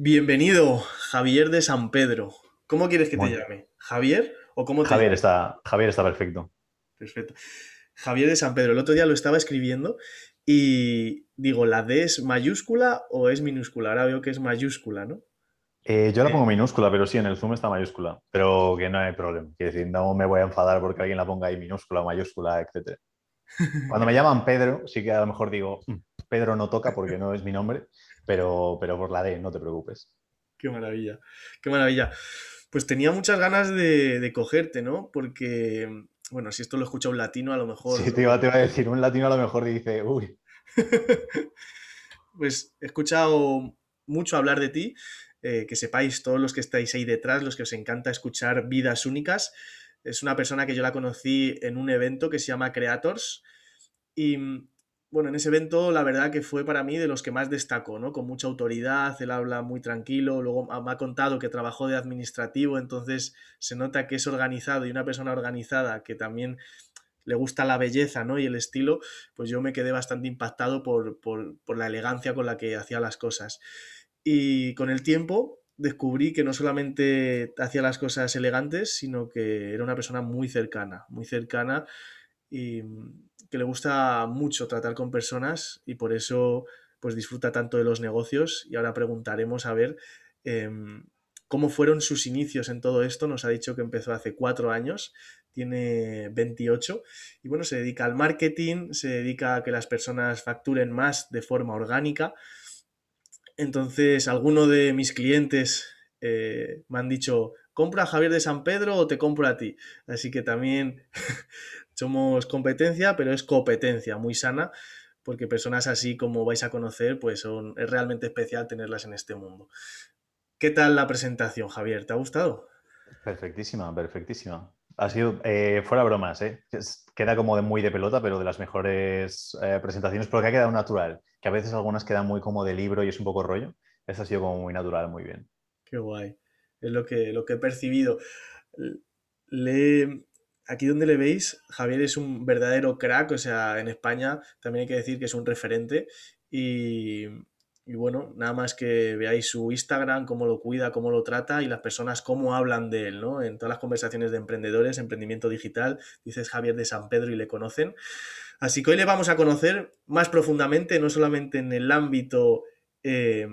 Bienvenido, Javier de San Pedro. ¿Cómo quieres que te llame? ¿Javier o cómo te Javier está, Javier está perfecto. Perfecto. Javier de San Pedro. El otro día lo estaba escribiendo y digo, ¿la D es mayúscula o es minúscula? Ahora veo que es mayúscula, ¿no? Eh, yo la pongo minúscula, pero sí, en el Zoom está mayúscula. Pero que no hay problema. Quiero decir, no me voy a enfadar porque alguien la ponga ahí minúscula, mayúscula, etc. Cuando me llaman Pedro, sí que a lo mejor digo, "Mm, Pedro no toca porque no es mi nombre, pero, pero por la D, no te preocupes. Qué maravilla, qué maravilla. Pues tenía muchas ganas de, de cogerte, ¿no? Porque, bueno, si esto lo escucha un latino, a lo mejor... Sí, te iba, te iba a decir, un latino a lo mejor dice, uy, Pues he escuchado mucho hablar de ti, eh, que sepáis todos los que estáis ahí detrás, los que os encanta escuchar vidas únicas. Es una persona que yo la conocí en un evento que se llama Creators y bueno, en ese evento la verdad que fue para mí de los que más destacó, ¿no? Con mucha autoridad, él habla muy tranquilo, luego me ha contado que trabajó de administrativo, entonces se nota que es organizado y una persona organizada que también le gusta la belleza ¿no? y el estilo, pues yo me quedé bastante impactado por, por, por la elegancia con la que hacía las cosas. Y con el tiempo descubrí que no solamente hacía las cosas elegantes, sino que era una persona muy cercana, muy cercana y que le gusta mucho tratar con personas y por eso pues disfruta tanto de los negocios y ahora preguntaremos a ver eh, cómo fueron sus inicios en todo esto. Nos ha dicho que empezó hace cuatro años, tiene 28 y bueno, se dedica al marketing, se dedica a que las personas facturen más de forma orgánica. Entonces, alguno de mis clientes eh, me han dicho, compra a Javier de San Pedro o te compro a ti. Así que también somos competencia, pero es competencia muy sana, porque personas así como vais a conocer, pues son, es realmente especial tenerlas en este mundo. ¿Qué tal la presentación, Javier? ¿Te ha gustado? perfectísima, perfectísima. Ha sido, eh, fuera bromas, ¿eh? Queda como de muy de pelota, pero de las mejores eh, presentaciones, porque ha quedado natural. Que a veces algunas quedan muy como de libro y es un poco rollo. Esta ha sido como muy natural, muy bien. Qué guay. Es lo que, lo que he percibido. Le, aquí donde le veis, Javier es un verdadero crack, o sea, en España también hay que decir que es un referente y, y bueno, nada más que veáis su Instagram, cómo lo cuida, cómo lo trata y las personas cómo hablan de él, ¿no? En todas las conversaciones de emprendedores, emprendimiento digital, dices Javier de San Pedro y le conocen. Así que hoy le vamos a conocer más profundamente, no solamente en el ámbito eh,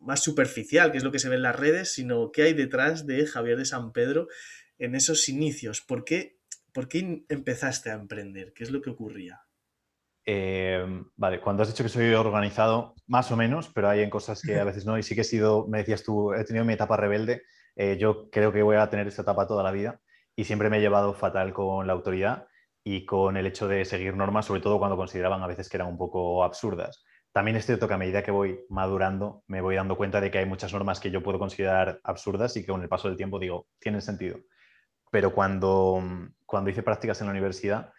más superficial, que es lo que se ve en las redes, sino qué hay detrás de Javier de San Pedro en esos inicios. ¿Por qué, por qué empezaste a emprender? ¿Qué es lo que ocurría? Eh, vale, cuando has dicho que soy organizado, más o menos, pero hay en cosas que a veces no. Y sí que he sido, me decías tú, he tenido mi etapa rebelde. eh, yo creo que voy a tener esta etapa toda la vida y siempre me he llevado fatal con la autoridad y con el hecho de seguir normas, sobre todo cuando consideraban a veces que eran un poco absurdas. También es cierto que a medida que voy madurando, me voy dando cuenta de que hay muchas normas que yo puedo considerar absurdas y que con el paso del tiempo digo, tienen sentido. Pero cuando, cuando hice prácticas en la universidad,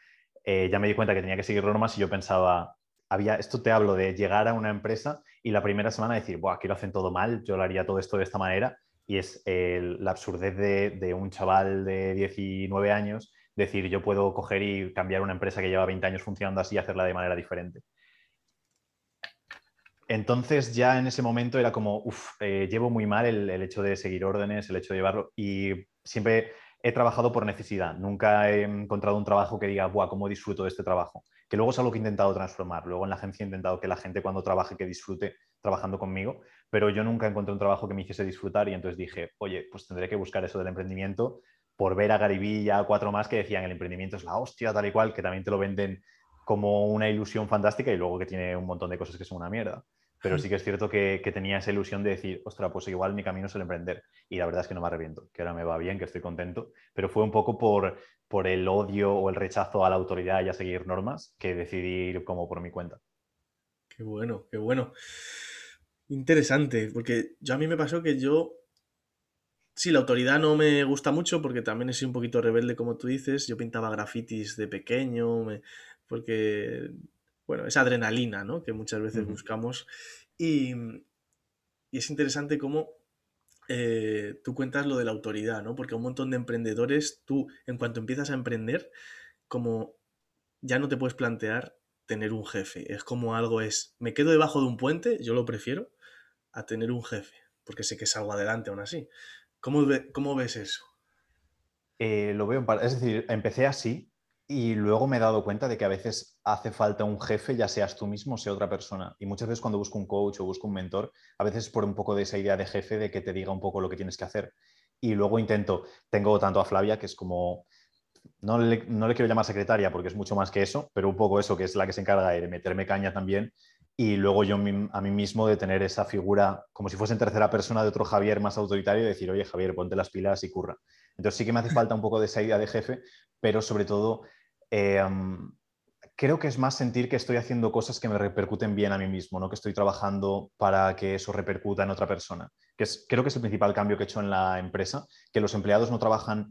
eh, ya me di cuenta que tenía que seguir normas y yo pensaba, había, esto te hablo de llegar a una empresa y la primera semana decir, Buah, aquí lo hacen todo mal, yo lo haría todo esto de esta manera. Y es eh, la absurdez de, de, un chaval de 19 años decir, yo puedo coger y cambiar una empresa que lleva 20 años funcionando así y hacerla de manera diferente. Entonces ya en ese momento era como, uff, eh, llevo muy mal el, el, hecho de seguir órdenes, el hecho de llevarlo y siempre he trabajado por necesidad. Nunca he encontrado un trabajo que diga, Buah, ¿cómo disfruto de este trabajo? Que luego es algo que he intentado transformar. Luego en la agencia he intentado que la gente cuando trabaje que disfrute trabajando conmigo, pero yo nunca encontré un trabajo que me hiciese disfrutar y entonces dije, oye, pues tendré que buscar eso del emprendimiento por ver a Garibí y a cuatro más que decían el emprendimiento es la hostia, tal y cual, que también te lo venden como una ilusión fantástica y luego que tiene un montón de cosas que son una mierda. Pero sí que es cierto que, que, tenía esa ilusión de decir, ostras, pues igual mi camino es el emprender. Y la verdad es que no me arrepiento, que ahora me va bien, que estoy contento. Pero fue un poco por, por el odio o el rechazo a la autoridad y a seguir normas que decidí ir como por mi cuenta. Qué bueno, qué bueno. Interesante, porque yo a mí me pasó que yo Sí, la autoridad no me gusta mucho porque también es un poquito rebelde, como tú dices. Yo pintaba grafitis de pequeño, me... porque, bueno, esa adrenalina, ¿no? Que muchas veces uh -huh. buscamos. Y, y, es interesante cómo eh, tú cuentas lo de la autoridad, ¿no? Porque un montón de emprendedores, tú, en cuanto empiezas a emprender, como ya no te puedes plantear tener un jefe. Es como algo es, me quedo debajo de un puente, yo lo prefiero, a tener un jefe. porque sé que salgo adelante aún así. ¿Cómo, cómo ves eso? Eh, lo veo, es decir, empecé así y luego me he dado cuenta de que a veces hace falta un jefe, ya seas tú mismo o sea otra persona. Y muchas veces cuando busco un coach o busco un mentor, a veces por un poco de esa idea de jefe de que te diga un poco lo que tienes que hacer. Y luego intento, tengo tanto a Flavia, que es como, no le, no le quiero llamar secretaria porque es mucho más que eso, pero un poco eso, que es la que se encarga de meterme caña también. Y luego yo a mí mismo de tener esa figura como si fuese tercera persona de otro Javier más autoritario y decir, oye Javier, ponte las pilas y curra. Entonces sí que me hace falta un poco de esa idea de jefe, pero sobre todo eh, creo que es más sentir que estoy haciendo cosas que me repercuten bien a mí mismo, no que estoy trabajando para que eso repercuta en otra persona. Que es, creo que es el principal cambio que he hecho en la empresa, que los empleados no trabajan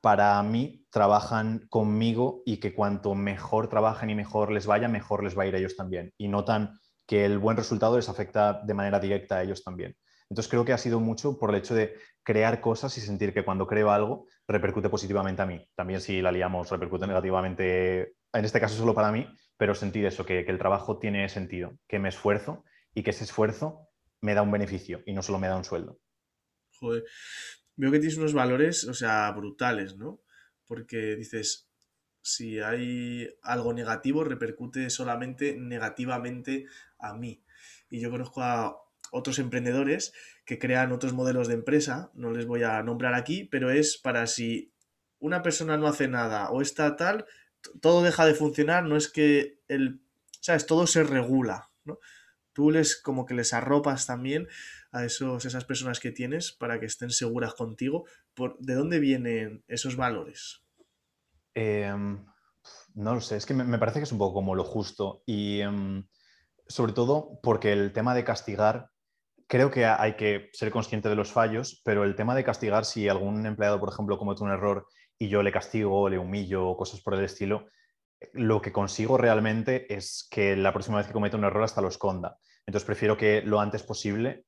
para mí, trabajan conmigo y que cuanto mejor trabajen y mejor les vaya, mejor les va a ir a ellos también. Y notan que el buen resultado les afecta de manera directa a ellos también. Entonces creo que ha sido mucho por el hecho de crear cosas y sentir que cuando creo algo repercute positivamente a mí. También si la liamos repercute negativamente, en este caso solo para mí, pero sentir eso, que, el trabajo tiene sentido, que me esfuerzo y que ese esfuerzo me da un beneficio y no solo me da un sueldo. Joder, veo que tienes unos valores, o sea, brutales, ¿no? Porque dices, si hay algo negativo, repercute solamente negativamente a mí. Y yo conozco a otros emprendedores que crean otros modelos de empresa, no les voy a nombrar aquí, pero es para si una persona no hace nada o está tal, todo deja de funcionar, no es que el, sabes, todo se regula, ¿no? Tú les como que les arropas también a esos, esas personas que tienes para que estén seguras contigo. Por, ¿De dónde vienen esos valores? Em, no lo sé, es que me, parece que es un poco como lo justo y em, sobre todo porque el tema de castigar creo que hay que ser consciente de los fallos, pero el tema de castigar, si algún empleado, por ejemplo, comete un error y yo le castigo, le humillo o cosas por el estilo, lo que consigo realmente es que la próxima vez que cometa un error hasta lo esconda. Entonces prefiero que lo antes posible,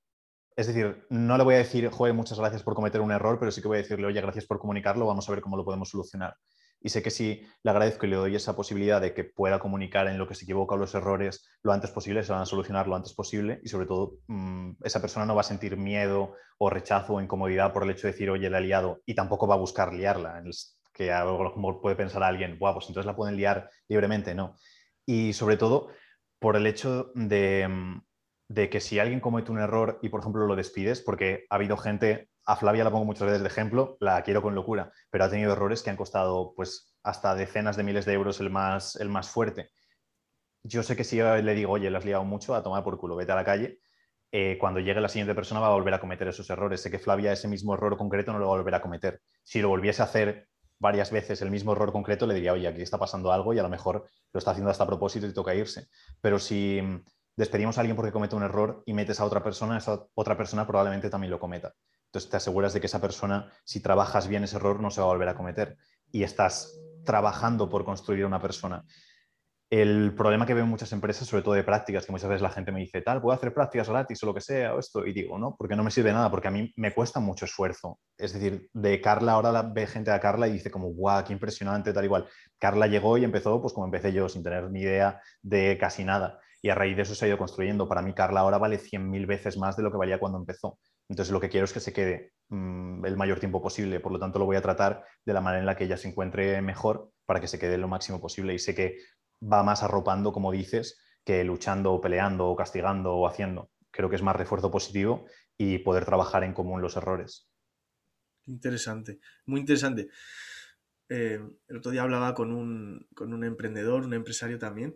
es decir, no le voy a decir, joder, muchas gracias por cometer un error, pero sí que voy a decirle, oye, gracias por comunicarlo, vamos a ver cómo lo podemos solucionar. Y sé que si le agradezco y le doy esa posibilidad de que pueda comunicar en lo que se equivoca o los errores lo antes posible, se van a solucionar lo antes posible y sobre todo mm, esa persona no va a sentir miedo o rechazo o incomodidad por el hecho de decir, oye, la he liado y tampoco va a buscar liarla, que a lo mejor puede pensar alguien, Buah, pues entonces la pueden liar libremente, no. Y sobre todo por el hecho de, mm, de que si alguien comete un error y, por ejemplo, lo despides, porque ha habido gente a Flavia la pongo muchas veces de ejemplo, la quiero con locura, pero ha tenido errores que han costado pues hasta decenas de miles de euros el más, el más fuerte. Yo sé que si le digo, oye, le has liado mucho, a tomar por culo, vete a la calle, eh, cuando llegue la siguiente persona va a volver a cometer esos errores. Sé que Flavia ese mismo error concreto no lo va a volver a cometer. Si lo volviese a hacer varias veces el mismo error concreto, le diría, oye, aquí está pasando algo y a lo mejor lo está haciendo hasta a propósito y toca irse. Pero si despedimos a alguien porque comete un error y metes a otra persona, esa otra persona probablemente también lo cometa. Entonces te aseguras de que esa persona, si trabajas bien ese error, no se va a volver a cometer. Y estás trabajando por construir una persona. El problema que veo en muchas empresas, sobre todo de prácticas, que muchas veces la gente me dice, tal, puedo hacer prácticas gratis o lo que sea, o esto, y digo, no, porque no me sirve nada, porque a mí me cuesta mucho esfuerzo. Es decir, de Carla, ahora la ve gente a Carla y dice como, guau, qué impresionante, tal igual. Carla llegó y empezó, pues como empecé yo, sin tener ni idea de casi nada. Y a raíz de eso se ha ido construyendo. Para mí, Carla ahora vale 100.000 veces más de lo que valía cuando empezó. Entonces, lo que quiero es que se quede mm, el mayor tiempo posible. Por lo tanto, lo voy a tratar de la manera en la que ella se encuentre mejor para que se quede lo máximo posible. Y sé que va más arropando, como dices, que luchando o peleando o castigando o haciendo. Creo que es más refuerzo positivo y poder trabajar en común los errores. Interesante, muy interesante. Eh, el otro día hablaba con un, con un emprendedor, un empresario también,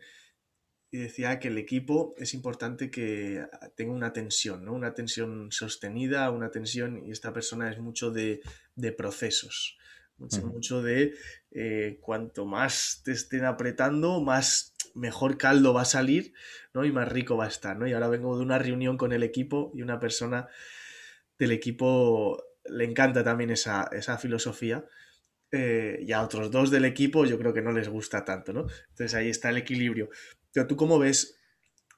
y decía que el equipo es importante que tenga una tensión, ¿no? Una tensión sostenida, una tensión, y esta persona es mucho de, procesos, mucho, de eh, cuanto más te estén apretando, más mejor caldo va a salir, ¿no? Y más rico va a estar, ¿no? Y ahora vengo de una reunión con el equipo y una persona del equipo le encanta también esa, filosofía. Eh, y a otros dos del equipo yo creo que no les gusta tanto, ¿no? Entonces ahí está el equilibrio. Pero tú cómo ves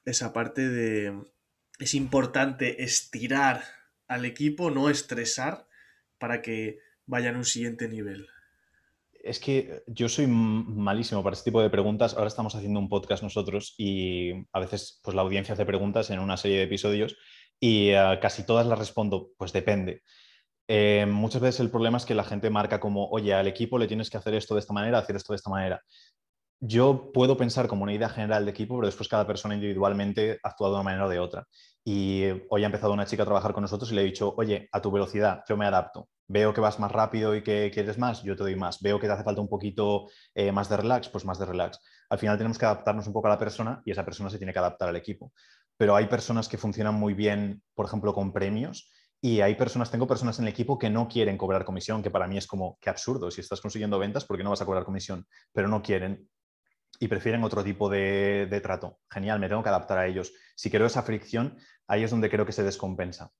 esa parte de... Es importante estirar al equipo, no estresar para que vayan a un siguiente nivel. Es que yo soy malísimo para este tipo de preguntas. Ahora estamos haciendo un podcast nosotros y a veces pues, la audiencia hace preguntas en una serie de episodios Y eh, casi todas las respondo, pues depende. Eh, muchas veces el problema es que la gente marca como, oye, al equipo le tienes que hacer esto de esta manera, hacer esto de esta manera. Yo puedo pensar como una idea general de equipo, pero después cada persona individualmente actúa de una manera o de otra. Y hoy ha empezado una chica a trabajar con nosotros y le he dicho, oye, a tu velocidad, yo me adapto. Veo que vas más rápido y que quieres más, yo te doy más. Veo que te hace falta un poquito eh, más de relax, pues más de relax. Al final tenemos que adaptarnos un poco a la persona y esa persona se tiene que adaptar al equipo. Pero hay personas que funcionan muy bien, por ejemplo, con premios y hay personas, tengo personas en el equipo que no quieren cobrar comisión, que para mí es como, qué absurdo, si estás consiguiendo ventas, ¿por qué no vas a cobrar comisión? Pero no quieren y prefieren otro tipo de, de trato. Genial, me tengo que adaptar a ellos. Si quiero esa fricción, ahí es donde creo que se descompensa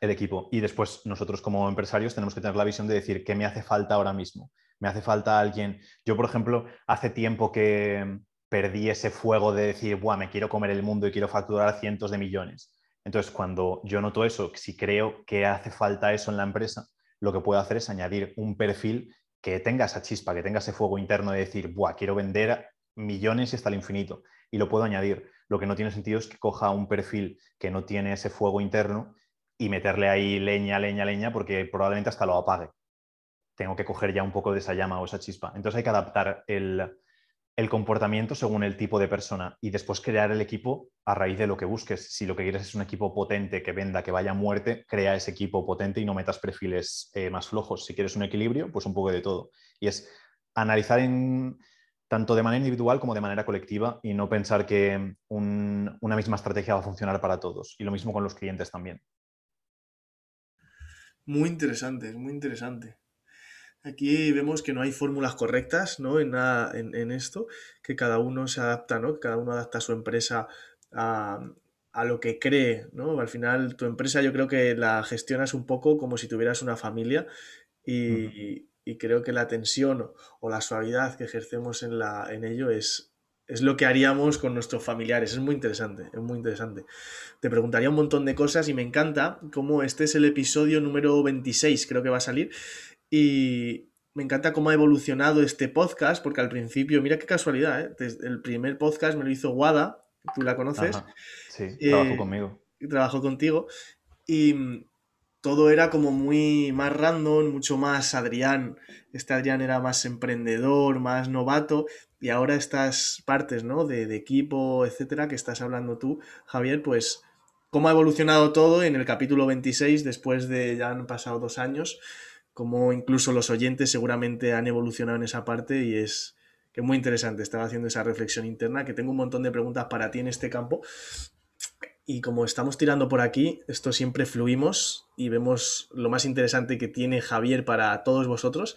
el equipo. Y después nosotros como empresarios tenemos que tener la visión de decir qué me hace falta ahora mismo. Me hace falta alguien. Yo, por ejemplo, hace tiempo que perdí ese fuego de decir, Buah, me quiero comer el mundo y quiero facturar cientos de millones. Entonces, cuando yo noto eso, si creo que hace falta eso en la empresa, lo que puedo hacer es añadir un perfil que tenga esa chispa, que tenga ese fuego interno de decir, Buah, quiero vender millones y hasta el infinito. Y lo puedo añadir. Lo que no tiene sentido es que coja un perfil que no tiene ese fuego interno y meterle ahí leña, leña, leña, porque probablemente hasta lo apague. Tengo que coger ya un poco de esa llama o esa chispa. Entonces hay que adaptar el, el comportamiento según el tipo de persona y después crear el equipo a raíz de lo que busques. Si lo que quieres es un equipo potente que venda, que vaya a muerte, crea ese equipo potente y no metas perfiles eh, más flojos. Si quieres un equilibrio, pues un poco de todo. Y es analizar en, tanto de manera individual como de manera colectiva y no pensar que una misma estrategia va a funcionar para todos. Y lo mismo con los clientes también. Muy interesante, muy interesante. Aquí vemos que no hay fórmulas correctas, ¿no? En, nada, en, esto, que cada uno se adapta, ¿no? Que cada uno adapta su empresa a, lo que cree, ¿no? Al final, tu empresa yo creo que la gestionas un poco como si tuvieras una familia y, creo que la tensión o la suavidad que ejercemos en, la, en ello es, es lo que haríamos con nuestros familiares. Es muy interesante, es muy interesante. Te preguntaría un montón de cosas y me encanta cómo este es el episodio número 26, creo que va a salir, y me encanta cómo ha evolucionado este podcast, porque al principio, mira qué casualidad, ¿eh? el primer podcast me lo hizo Wada, tú la conoces. Sí, trabajó eh, conmigo. Trabajó contigo. Y mm, todo era como muy más random, mucho más Adrián. Este Adrián era más emprendedor, más novato. Y ahora estas partes, ¿no? De, de equipo, etcétera, que estás hablando tú, Javier, pues cómo ha evolucionado todo en el capítulo 26, después de ya han pasado dos años como incluso los oyentes seguramente han evolucionado en esa parte y es que muy interesante. Estaba haciendo esa reflexión interna, que tengo un montón de preguntas para ti en este campo. Y como estamos tirando por aquí, esto siempre fluimos y vemos lo más interesante que tiene Javier para todos vosotros,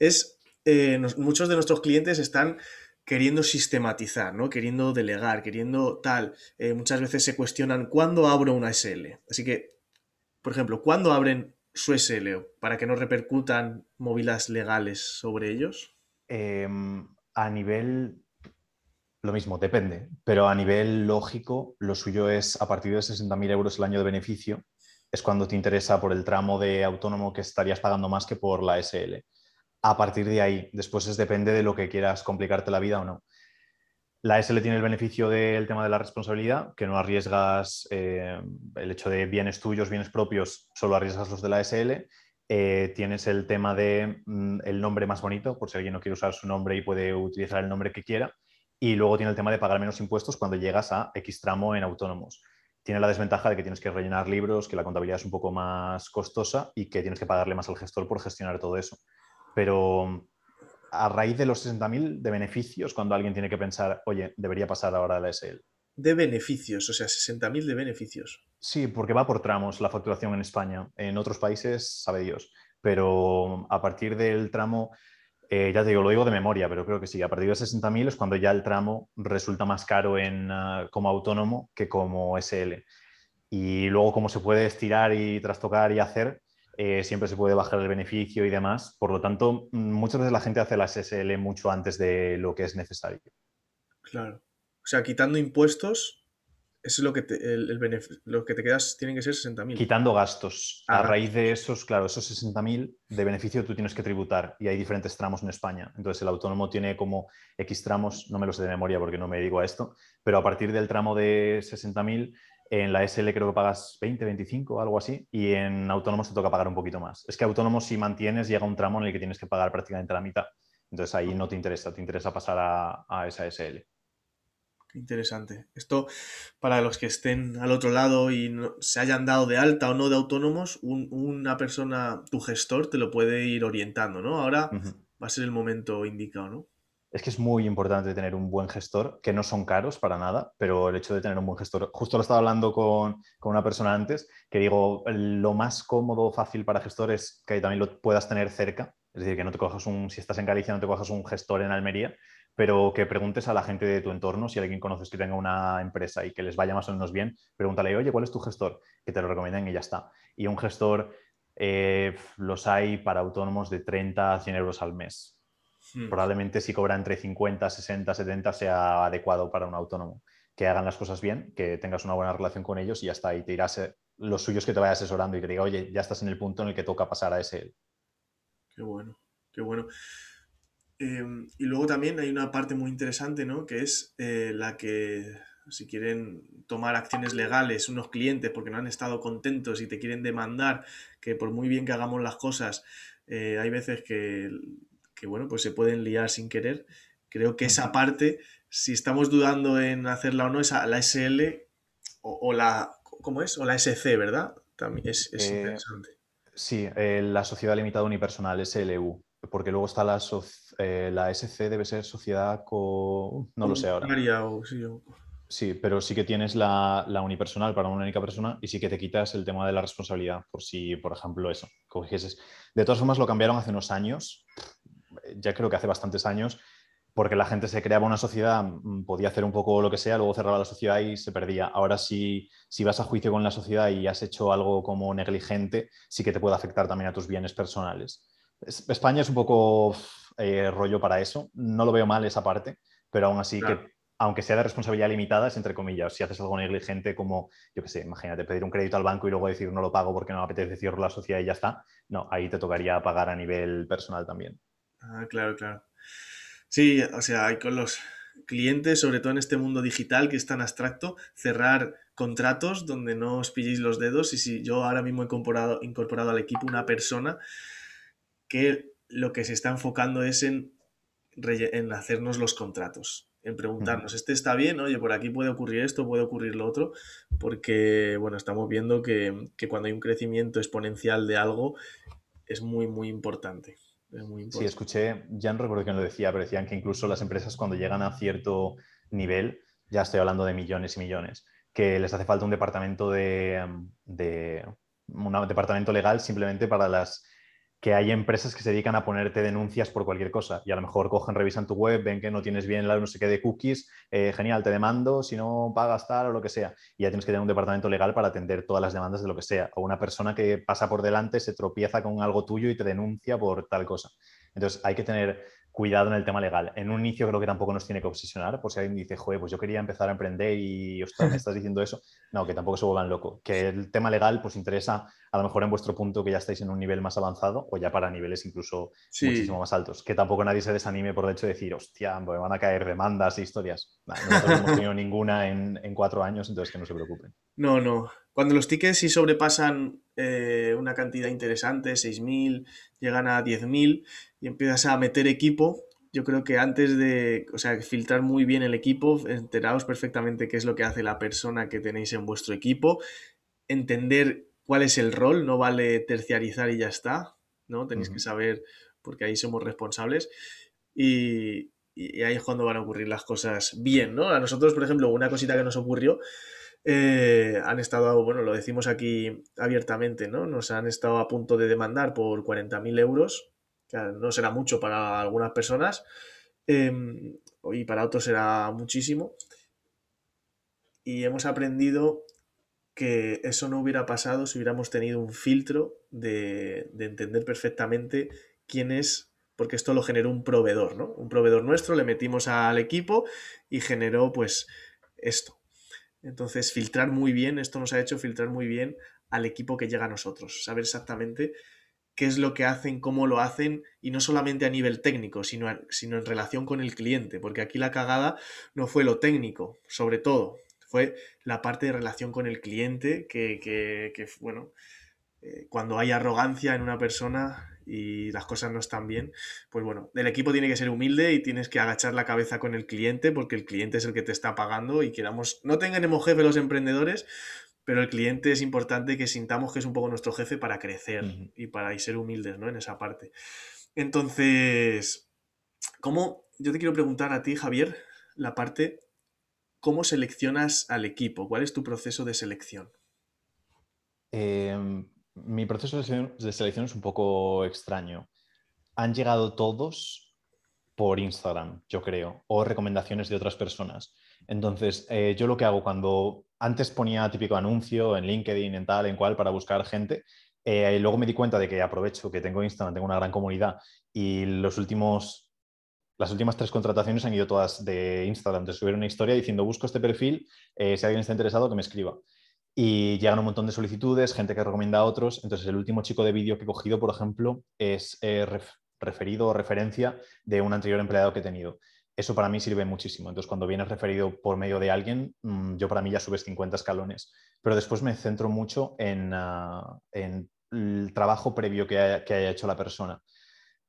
es eh, muchos de nuestros clientes están queriendo sistematizar, ¿no? Queriendo delegar, queriendo tal. Eh, muchas veces se cuestionan cuándo abro una SL. Así que, por ejemplo, ¿cuándo abren su SL para que no repercutan movidas legales sobre ellos? Em, a nivel, lo mismo, depende, pero a nivel lógico, lo suyo es a partir de 60.000 euros el año de beneficio, es cuando te interesa por el tramo de autónomo que estarías pagando más que por la SL. A partir de ahí, después es depende de lo que quieras complicarte la vida o no. La SL tiene el beneficio del tema de la responsabilidad, que no arriesgas eh, el hecho de bienes tuyos, bienes propios, solo arriesgas los de la SL. Eh, tienes el tema de mm, el nombre más bonito, por si alguien no quiere usar su nombre y puede utilizar el nombre que quiera. Y luego tiene el tema de pagar menos impuestos cuando llegas a X tramo en autónomos. Tiene la desventaja de que tienes que rellenar libros, que la contabilidad es un poco más costosa y que tienes que pagarle más al gestor por gestionar todo eso. Pero a raíz de los 60.000 de beneficios cuando alguien tiene que pensar, oye, debería pasar ahora a la SL. De beneficios, o sea, 60.000 de beneficios. Sí, porque va por tramos la facturación en España. En otros países, sabe Dios. Pero a partir del tramo, eh, ya te digo, lo digo de memoria, pero creo que sí, a partir de 60.000 es cuando ya el tramo resulta más caro en, ah, como autónomo que como SL. Y luego, como se puede estirar y trastocar y hacer, eh, siempre se puede bajar el beneficio y demás. Por lo tanto, muchas veces la gente hace las SL mucho antes de lo que es necesario. Claro. O sea, quitando impuestos, eso es lo que te, el, lo que te quedas, tienen que ser 60.000. Quitando gastos. a raíz de esos, claro, esos 60.000 de beneficio tú tienes que tributar y hay diferentes tramos en España. Entonces el autónomo tiene como X tramos, no me lo sé de memoria porque no me digo a esto, pero a partir del tramo de 60.000 En la SL creo que pagas 20, 25, algo así, y en autónomos te toca pagar un poquito más. Es que autónomos si mantienes llega un tramo en el que tienes que pagar prácticamente la mitad. Entonces ahí no te interesa, te interesa pasar a, esa SL. Qué interesante. Esto, para los que estén al otro lado y se hayan dado de alta o no de autónomos, una persona, tu gestor, te lo puede ir orientando, ¿no? Ahora va a ser el momento indicado, ¿no? Es que es muy importante tener un buen gestor, que no son caros para nada, pero el hecho de tener un buen gestor, justo lo estaba hablando con, una persona antes, que digo, lo más cómodo, fácil para gestor es que también lo puedas tener cerca, es decir, que no te cojas un, si estás en Galicia, no te cojas un gestor en Almería, pero que preguntes a la gente de tu entorno, si alguien conoces que tenga una empresa y que les vaya más o menos bien, pregúntale, oye, ¿cuál es tu gestor? Que te lo recomienden y ya está. Y un gestor eh, los hay para autónomos de 30 a 100 euros al mes Hmm. Probablemente si cobra entre 50, 60, 70 sea adecuado para un autónomo. Que hagan las cosas bien, que tengas una buena relación con ellos y ya está. Y te irás, eh, los suyos que te vaya asesorando y que diga, oye, ya estás en el punto en el que toca pasar a ese. Qué bueno, qué bueno. Em, y luego también hay una parte muy interesante, ¿no? Que es eh, la que si quieren tomar acciones legales unos clientes porque no han estado contentos y te quieren demandar, que por muy bien que hagamos las cosas, eh, hay veces que que bueno, pues se pueden liar sin querer. Creo que esa parte, si estamos dudando en hacerla o no, esa, la SL o, la, ¿cómo es? O la SC, ¿verdad? También es, eh, interesante. Sí, eh, la sociedad limitada unipersonal, SLU, porque luego está la, eh, la SC, debe ser sociedad con... no lo sé ahora. sí, pero sí que tienes la, la, unipersonal para una única persona y sí que te quitas el tema de la responsabilidad, por si, por ejemplo, eso, cogieses. De todas formas, lo cambiaron hace unos años, ya creo que hace bastantes años, porque la gente se creaba una sociedad, mm, podía hacer un poco lo que sea, luego cerraba la sociedad y se perdía. Ahora si, si vas a juicio con la sociedad y has hecho algo como negligente, sí que te puede afectar también a tus bienes personales. España es un poco eh, rollo para eso, no lo veo mal esa parte, pero aún así que aunque sea de responsabilidad limitada, es entre comillas. Si haces algo negligente, como, yo qué sé, imagínate pedir un crédito al banco y luego decir no lo pago porque no me apetece cierro la sociedad y ya está. No, ahí te tocaría pagar a nivel personal también. Ah, claro, claro. Sí, o sea, hay con los clientes, sobre todo en este mundo digital que es tan abstracto, cerrar contratos donde no os pilléis los dedos y si yo ahora mismo he incorporado, incorporado al equipo una persona que lo que se está enfocando es en, en hacernos los contratos, en preguntarnos, ¿este está bien? Oye, por aquí puede ocurrir esto, puede ocurrir lo otro, porque, bueno, estamos viendo que, que cuando hay un crecimiento exponencial de algo es muy, muy importante. Sí, escuché, ya no recuerdo quién lo decía, pero decían que incluso las empresas cuando llegan a cierto nivel, ya estoy hablando de millones y millones, que les hace falta un departamento de, de un departamento legal simplemente para las que hay empresas que se dedican a ponerte denuncias por cualquier cosa y a lo mejor cogen, revisan tu web, ven que no tienes bien la no sé qué de cookies, eh, genial, te demando, si no pagas tal o lo que sea. Y ya tienes que tener un departamento legal para atender todas las demandas de lo que sea. O una persona que pasa por delante, se tropieza con algo tuyo y te denuncia por tal cosa. Entonces hay que tener cuidado en el tema legal. En un inicio creo que tampoco nos tiene que obsesionar, por si alguien dice, joder, pues yo quería empezar a emprender y, ostras, me estás diciendo eso. No, que tampoco se vuelvan loco. Que el tema legal pues interesa a lo mejor en vuestro punto que ya estáis en un nivel más avanzado o ya para niveles incluso muchísimo más altos. Que tampoco nadie se desanime por el hecho de decir, hostia, me van a caer demandas e historias. no hemos tenido ninguna en, en, cuatro años, entonces que no se preocupen. No, no. Cuando los tickets sí sobrepasan eh, una cantidad interesante, 6.000, llegan a 10.000 y empiezas a meter equipo, yo creo que antes de, o sea, filtrar muy bien el equipo, enteraos perfectamente qué es lo que hace la persona que tenéis en vuestro equipo, entender cuál es el rol, no vale terciarizar y ya está, ¿no? Tenéis que saber, porque ahí somos responsables y, y, ahí es cuando van a ocurrir las cosas bien, ¿no? A nosotros, por ejemplo, una cosita que nos ocurrió, eh, han estado, bueno, lo decimos aquí abiertamente, ¿no? Nos han estado a punto de demandar por 40.000 euros, no será mucho para algunas personas, em, y para otros será muchísimo. Y hemos aprendido que eso no hubiera pasado si hubiéramos tenido un filtro de, entender perfectamente quién es, porque esto lo generó un proveedor, ¿no? Un proveedor nuestro, le metimos al equipo y generó pues esto. Entonces, filtrar muy bien, esto nos ha hecho filtrar muy bien al equipo que llega a nosotros, saber exactamente qué es lo que hacen, cómo lo hacen, y no solamente a nivel técnico, sino, sino en relación con el cliente, porque aquí la cagada no fue lo técnico, sobre todo, fue la parte de relación con el cliente, que, que, bueno, eh, cuando hay arrogancia en una persona y las cosas no están bien, pues bueno, el equipo tiene que ser humilde y tienes que agachar la cabeza con el cliente porque el cliente es el que te está pagando y queramos, no tengan jefe los emprendedores, pero el cliente es importante que sintamos que es un poco nuestro jefe para crecer y para ser humildes, ¿no? En esa parte. Entonces, ¿cómo? Yo te quiero preguntar a ti, Javier, la parte, ¿cómo seleccionas al equipo? ¿Cuál es tu proceso de selección? Eh, mi proceso de selección es un poco extraño. Han llegado todos por Instagram, yo creo, o recomendaciones de otras personas. Entonces, eh, yo lo que hago cuando antes ponía típico anuncio en LinkedIn, en tal, en cual, para buscar gente, eh, y luego me di cuenta de que aprovecho que tengo Instagram, tengo una gran comunidad y los últimos, las últimas tres contrataciones han ido todas de Instagram, de subir una historia diciendo busco este perfil, eh, si alguien está interesado que me escriba y llegan un montón de solicitudes, gente que recomienda a otros. Entonces, el último chico de vídeo que he cogido, por ejemplo, es eh, referido o referencia de un anterior empleado que he tenido. Eso para mí sirve muchísimo. Entonces, cuando vienes referido por medio de alguien, mm, yo para mí ya subes 50 escalones. Pero después me centro mucho en, ah, en el trabajo previo que haya, que haya hecho la persona.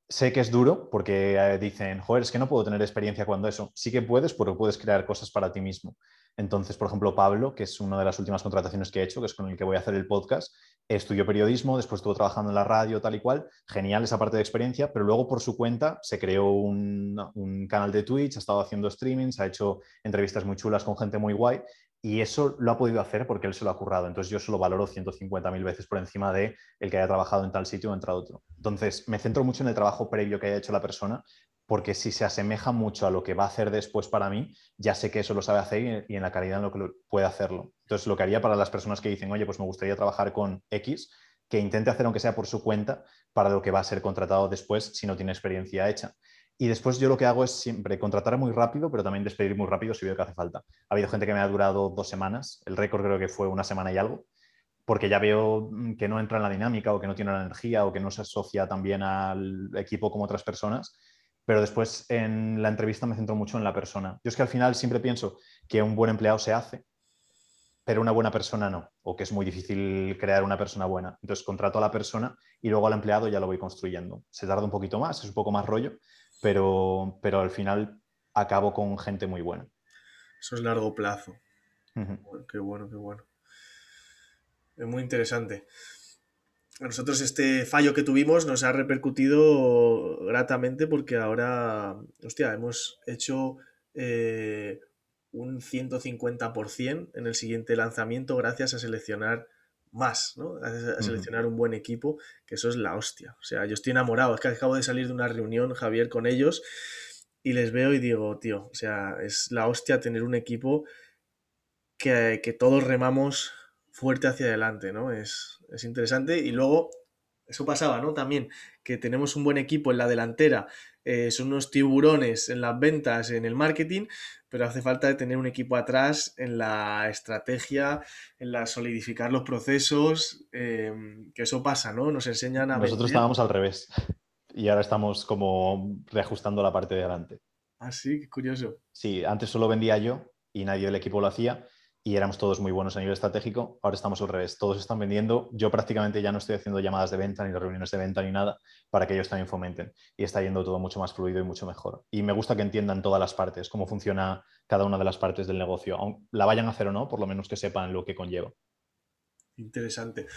Sé que es duro porque eh, dicen, joder, es que no puedo tener experiencia cuando eso. Sí que puedes, porque puedes crear cosas para ti mismo. Entonces, por ejemplo, Pablo, que es una de las últimas contrataciones que he hecho, que es con el que voy a hacer el podcast, estudió periodismo, después estuvo trabajando en la radio, tal y cual. Genial esa parte de experiencia, pero luego por su cuenta se creó un, canal de Twitch, ha estado haciendo streamings, ha hecho entrevistas muy chulas con gente muy guay y eso lo ha podido hacer porque él se lo ha currado. Entonces yo se lo valoro 150.000 veces por encima de el que haya trabajado en tal sitio o en tal otro. Entonces me centro mucho en el trabajo previo que haya hecho la persona porque si se asemeja mucho a lo que va a hacer después para mí, ya sé que eso lo sabe hacer y, en la calidad en lo que puede hacerlo. Entonces, lo que haría para las personas que dicen, oye, pues me gustaría trabajar con X, que intente hacer aunque sea por su cuenta para lo que va a ser contratado después si no tiene experiencia hecha. Y después yo lo que hago es siempre contratar muy rápido, pero también despedir muy rápido si veo que hace falta. Ha habido gente que me ha durado dos semanas, el récord creo que fue una semana y algo, porque ya veo mm, que no entra en la dinámica o que no tiene la energía o que no se asocia también al equipo como otras personas pero después en la entrevista me centro mucho en la persona. Yo es que al final siempre pienso que un buen empleado se hace, pero una buena persona no, o que es muy difícil crear una persona buena. Entonces contrato a la persona y luego al empleado ya lo voy construyendo. Se tarda un poquito más, es un poco más rollo, pero, pero al final acabo con gente muy buena. Eso es largo plazo. Qué bueno, qué bueno. Es muy interesante a nosotros este fallo que tuvimos nos ha repercutido gratamente porque ahora, hostia, hemos hecho eh, un 150% en el siguiente lanzamiento gracias a seleccionar más, ¿no? A, seleccionar un buen equipo, que eso es la hostia. O sea, yo estoy enamorado, es que acabo de salir de una reunión, Javier, con ellos y les veo y digo, tío, o sea, es la hostia tener un equipo que, que todos remamos fuerte hacia adelante, ¿no? Es, es interesante. Y luego, eso pasaba, ¿no? También que tenemos un buen equipo en la delantera, eh, son unos tiburones en las ventas, en el marketing, pero hace falta tener un equipo atrás en la estrategia, en la solidificar los procesos, em, que eso pasa, ¿no? Nos enseñan a... Nosotros estábamos al revés y ahora estamos como reajustando la parte de adelante. Ah, sí, qué curioso. Sí, antes solo vendía yo y nadie del equipo lo hacía y éramos todos muy buenos a nivel estratégico. Ahora estamos al revés, todos están vendiendo. Yo prácticamente ya no estoy haciendo llamadas de venta, ni reuniones de venta, ni nada, para que ellos también fomenten. Y está yendo todo mucho más fluido y mucho mejor. Y me gusta que entiendan todas las partes, cómo funciona cada una de las partes del negocio. La vayan a hacer o no, por lo menos que sepan lo que conlleva. Interesante.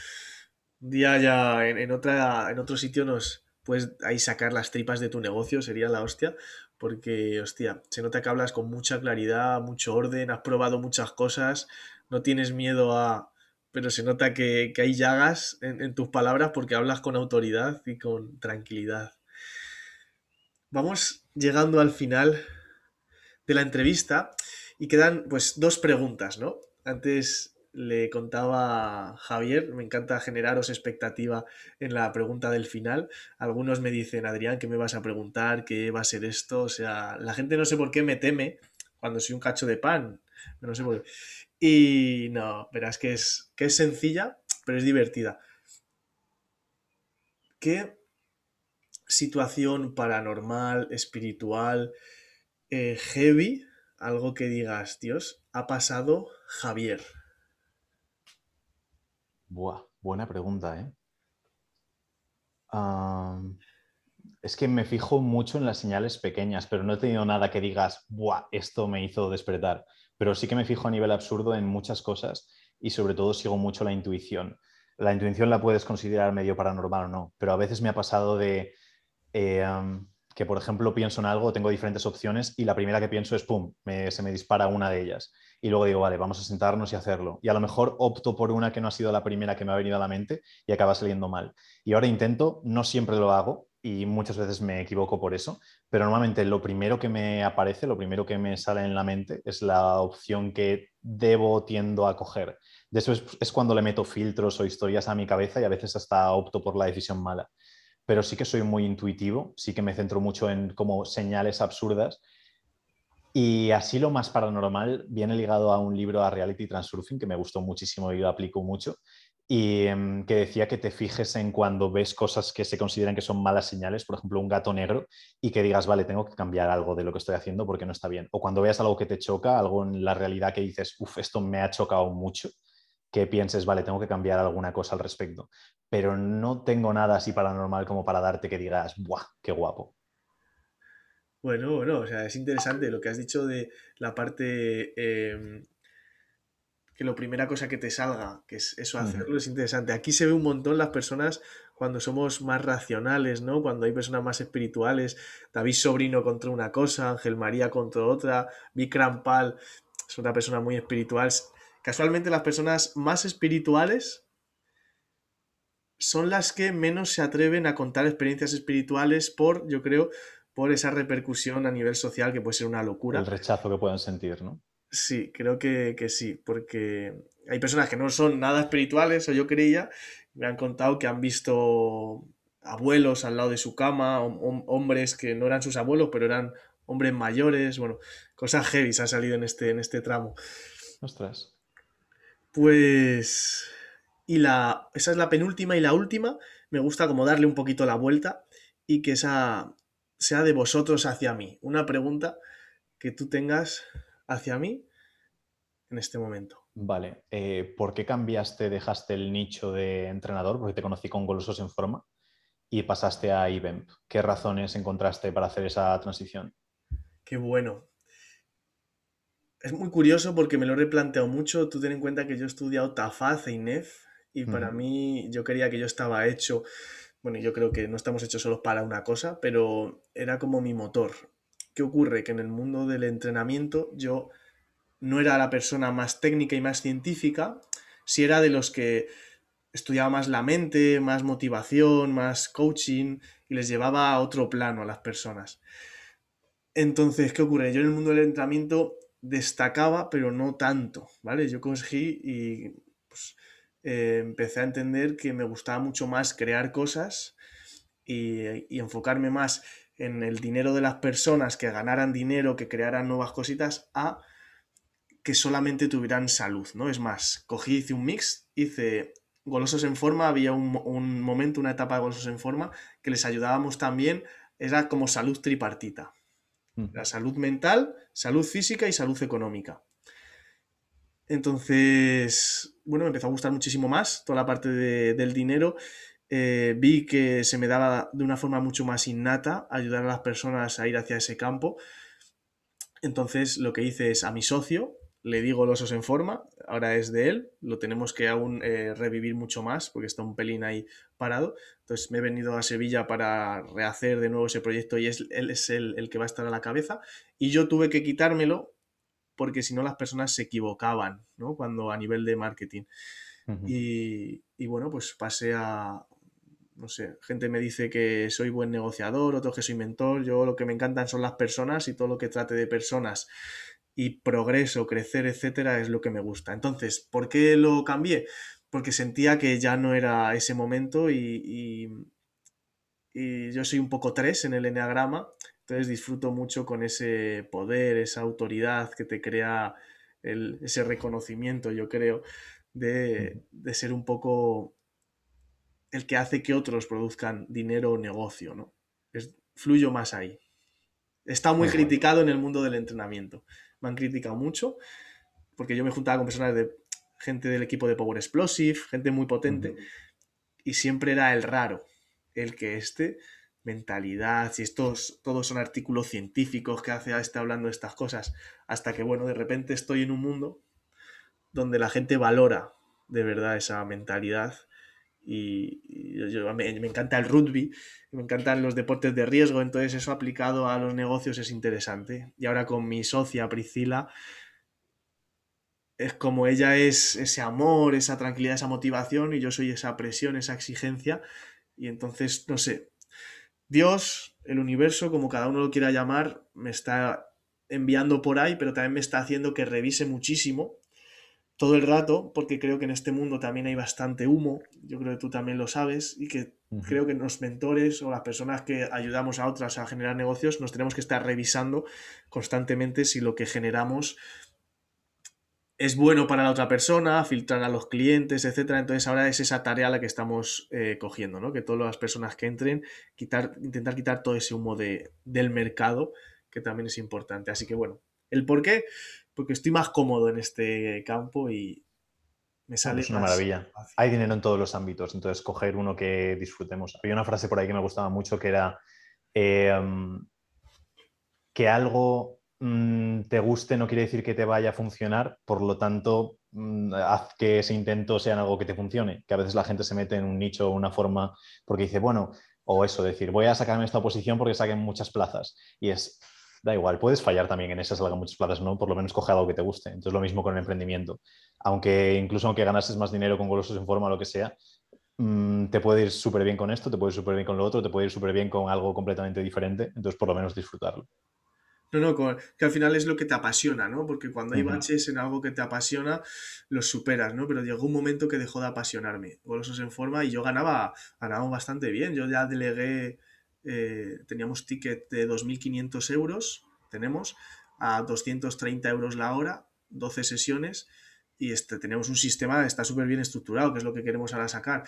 Un día ya en, otra, en otro sitio nos puedes ahí sacar las tripas de tu negocio, sería la hostia, porque, hostia, se nota que hablas con mucha claridad, mucho orden, has probado muchas cosas, no tienes miedo a... pero se nota que, hay llagas en, tus palabras porque hablas con autoridad y con tranquilidad. Vamos llegando al final de la entrevista y quedan pues dos preguntas, ¿no? Antes le contaba a Javier, me encanta generaros expectativa en la pregunta del final. Algunos me dicen, Adrián, ¿qué me vas a preguntar? ¿Qué va a ser esto? O sea, la gente no sé por qué me teme cuando soy un cacho de pan. No sé por qué. Y no, verás que es, que es sencilla, pero es divertida. ¿Qué situación paranormal, espiritual, eh, heavy algo que digas, Dios, ha pasado Javier. Buah, buena pregunta, ¿eh? es que me fijo mucho en las señales pequeñas, pero no he tenido nada que digas, Buah, esto me hizo despertar. Pero sí que me fijo a nivel absurdo en muchas cosas y sobre todo sigo mucho la intuición. La intuición la puedes considerar medio paranormal o no, pero a veces me ha pasado de eh, que, por ejemplo, pienso en algo, tengo diferentes opciones y la primera que pienso es, ¡pum!, se me dispara una de ellas. Y luego digo, vale, vamos a sentarnos y hacerlo. Y a lo mejor opto por una que no ha sido la primera que me ha venido a la mente y acaba saliendo mal. Y ahora intento, no siempre lo hago y muchas veces me equivoco por eso, pero normalmente lo primero que me aparece, lo primero que me sale en la mente es la opción que debo, tiendo a coger. De es, cuando le meto filtros o historias a mi cabeza y a veces hasta opto por la decisión mala. Pero sí que soy muy intuitivo, sí que me centro mucho en como señales absurdas. Y así lo más paranormal viene ligado a un libro a Reality Transurfing que me gustó muchísimo y lo aplico mucho, y em, que decía que te fijes en cuando ves cosas que se consideran que son malas señales, por ejemplo, un gato negro, y que digas, vale, tengo que cambiar algo de lo que estoy haciendo porque no está bien. O cuando veas algo que te choca, algo en la realidad que dices, uff, esto me ha chocado mucho, que pienses, vale, tengo que cambiar alguna cosa al respecto. Pero no tengo nada así paranormal como para darte que digas, ¡buah, qué guapo! Bueno, bueno, o sea, es interesante lo que has dicho de la parte em, que la primera cosa que te salga, que es eso, hacerlo, es interesante. Aquí se ve un montón las personas cuando somos más racionales, ¿no? Cuando hay personas más espirituales. David Sobrino contra una cosa, Ángel María contra otra, Vikram Pal es otra persona muy espiritual. Casualmente las personas más espirituales son las que menos se atreven a contar experiencias espirituales por, yo creo, por esa repercusión a nivel social que puede ser una locura. El rechazo que puedan sentir, ¿no? Sí, creo que, sí, porque hay personas que no son nada espirituales, o yo creía, me han contado que han visto abuelos al lado de su cama, hombres que no eran sus abuelos, pero eran hombres mayores, bueno, cosas heavy han salido en este, en este tramo. Ostras. Pues... Y la, esa es la penúltima y la última, me gusta como darle un poquito la vuelta y que esa sea de vosotros hacia mí. Una pregunta que tú tengas hacia mí en este momento. Vale, eh, ¿por qué cambiaste, dejaste el nicho de entrenador? Porque te conocí con Golosos en Forma y pasaste a IBEMP. ¿Qué razones encontraste para hacer esa transición? Qué bueno. Es muy curioso porque me lo he replanteado mucho. Tú ten en cuenta que yo he estudiado TAFAZ e INEF y para mí yo quería que yo estaba hecho, bueno, yo creo que no estamos hechos solo para una cosa, pero era como mi motor. ¿Qué ocurre? Que en el mundo del entrenamiento yo no era la persona más técnica y más científica, si era de los que estudiaba más la mente, más motivación, más coaching y les llevaba a otro plano a las personas. Entonces, ¿qué ocurre? Yo en el mundo del entrenamiento destacaba, pero no tanto, ¿vale? Yo conseguí y pues, eh, empecé a entender que me gustaba mucho más crear cosas y, y enfocarme más en el dinero de las personas, que ganaran dinero, que crearan nuevas cositas, a que solamente tuvieran salud, ¿no? Es más, cogí, hice un mix, hice golosos en forma, había un, momento, una etapa de golosos en forma, que les ayudábamos también, era como salud tripartita. La salud mental, salud física y salud económica. Entonces, bueno, me empezó a gustar muchísimo más toda la parte del dinero eh, vi que se me daba de una forma mucho más innata ayudar a las personas a ir hacia ese campo. Entonces lo que hice es a mi socio, le digo los osos en forma, ahora es de él, lo tenemos que aún eh, revivir mucho más porque está un pelín ahí parado. Entonces me he venido a Sevilla para rehacer de nuevo ese proyecto y es, él es el, el que va a estar a la cabeza. Y yo tuve que quitármelo porque si no las personas se equivocaban, ¿no? Cuando a nivel de marketing. y, y, bueno, pues pasé a, no sé, gente me dice que soy buen negociador, otros que soy mentor, yo lo que me encantan son las personas y todo lo que trate de personas y progreso, crecer, etcétera, es lo que me gusta. Entonces, ¿por qué lo cambié? Porque sentía que ya no era ese momento y, y, yo soy un poco tres en el enneagrama, entonces disfruto mucho con ese poder, esa autoridad que te crea ese reconocimiento, yo creo, de, de ser un poco el que hace que otros produzcan dinero o negocio, ¿no? Es, fluyo más ahí. Está muy, criticado en el mundo del entrenamiento. Me han criticado mucho, porque yo me juntaba con personas de gente del equipo de Power Explosive, gente muy potente, y siempre era el raro, el que este, mentalidad, si estos todos son artículos científicos que hace a este hablando de estas cosas, hasta que, bueno, de repente estoy en un mundo donde la gente valora de verdad esa mentalidad y, me, encanta el rugby, me encantan los deportes de riesgo, entonces eso aplicado a los negocios es interesante. Y ahora con mi socia Priscila, es como ella es ese amor, esa tranquilidad, esa motivación y yo soy esa presión, esa exigencia. Y entonces, no sé, Dios, el universo, como cada uno lo quiera llamar, me está enviando por ahí, pero también me está haciendo que revise muchísimo todo el rato, porque creo que en este mundo también hay bastante humo, yo creo que tú también lo sabes, y que creo que los mentores o las personas que ayudamos a otras a generar negocios nos tenemos que estar revisando constantemente si lo que generamos es bueno para la otra persona, filtrar a los clientes, etcétera. Entonces ahora es esa tarea la que estamos eh, cogiendo, ¿no? Que todas las personas que entren, quitar, intentar quitar todo ese humo de, del mercado, que también es importante. Así que bueno, el por qué, porque estoy más cómodo en este campo y me sale. Es una maravilla. Hay dinero en todos los ámbitos, entonces coger uno que disfrutemos. Había una frase por ahí que me gustaba mucho que era eh, que algo mm, te guste no quiere decir que te vaya a funcionar, por lo tanto, mm, haz que ese intento sea algo que te funcione. Que a veces la gente se mete en un nicho o una forma porque dice, bueno, o eso, decir, voy a sacarme esta oposición porque saquen muchas plazas. Y es, da igual, puedes fallar también en esas salgan muchas plazas, ¿no? Por lo menos coge algo que te guste. Entonces lo mismo con el emprendimiento. Aunque incluso aunque ganases más dinero con golosos en forma o lo que sea, mm, te puede ir súper bien con esto, te puede ir súper bien con lo otro, te puede ir súper bien con algo completamente diferente. Entonces por lo menos disfrutarlo. No, no, que al final es lo que te apasiona, ¿no? Porque cuando hay baches en algo que te apasiona, los superas, ¿no? Pero llegó un momento que dejó de apasionarme. Golosos en forma y yo ganaba, ganaba bastante bien. Yo ya delegué eh, teníamos ticket de 2.500 euros, tenemos, a 230 euros la hora, 12 sesiones, y este, tenemos un sistema que está súper bien estructurado, que es lo que queremos ahora sacar.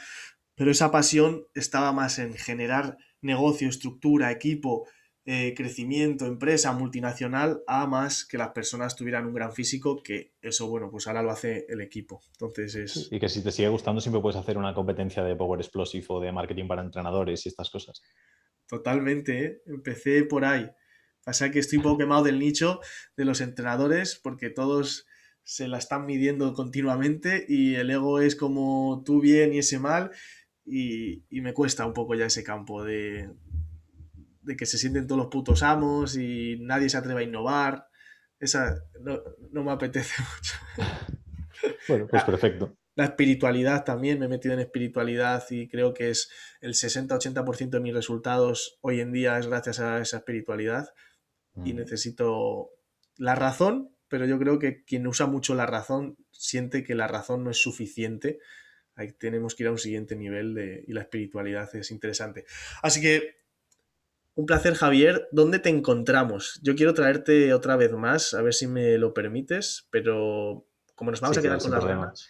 Pero esa pasión estaba más en generar negocio, estructura, equipo, eh, crecimiento, empresa, multinacional, a más que las personas tuvieran un gran físico, que eso, bueno, pues ahora lo hace el equipo. Entonces es... Y que si te sigue gustando, siempre puedes hacer una competencia de Power Explosive o de marketing para entrenadores y estas cosas. Totalmente, ¿eh? empecé por ahí. Pasa que estoy un poco quemado del nicho de los entrenadores porque todos se la están midiendo continuamente y el ego es como tú bien y ese mal y, me cuesta un poco ya ese campo de, de, que se sienten todos los putos amos y nadie se atreve a innovar. Esa no, no me apetece mucho. Bueno, pues perfecto. La espiritualidad también, me he metido en espiritualidad y creo que es el 60-80% de mis resultados hoy en día es gracias a esa espiritualidad y mm. necesito la razón, pero yo creo que quien usa mucho la razón siente que la razón no es suficiente. Ahí tenemos que ir a un siguiente nivel de, y la espiritualidad es interesante. Así que un placer, Javier. ¿Dónde te encontramos? Yo quiero traerte otra vez más, a ver si me lo permites, pero como nos vamos a quedar con las remas.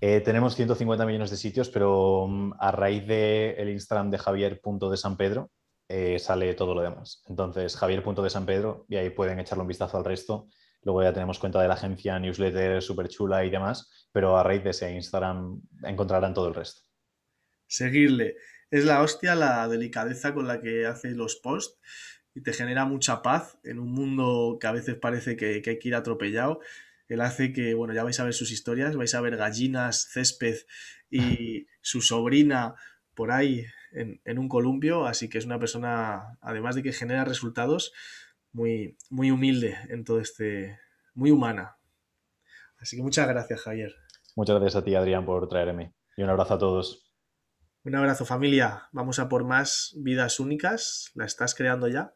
Eh, tenemos 150 millones de sitios, pero mm, a raíz del el Instagram de Javier.de San Pedro eh, sale todo lo demás. Entonces, Javier.de San Pedro, y ahí pueden echarle un vistazo al resto. Luego ya tenemos cuenta de la agencia, newsletter súper chula y demás, pero a raíz de ese Instagram encontrarán todo el resto. Seguirle. Es la hostia la delicadeza con la que hace los posts y te genera mucha paz en un mundo que a veces parece que, que hay que ir atropellado él hace que, bueno, ya vais a ver sus historias, vais a ver gallinas, césped y su sobrina por ahí en, un columpio, así que es una persona, además de que genera resultados, muy, muy humilde en todo este, muy humana. Así que muchas gracias, Javier. Muchas gracias a ti, Adrián, por traerme. Y un abrazo a todos. Un abrazo, familia. Vamos a por más vidas únicas. ¿La estás creando ya?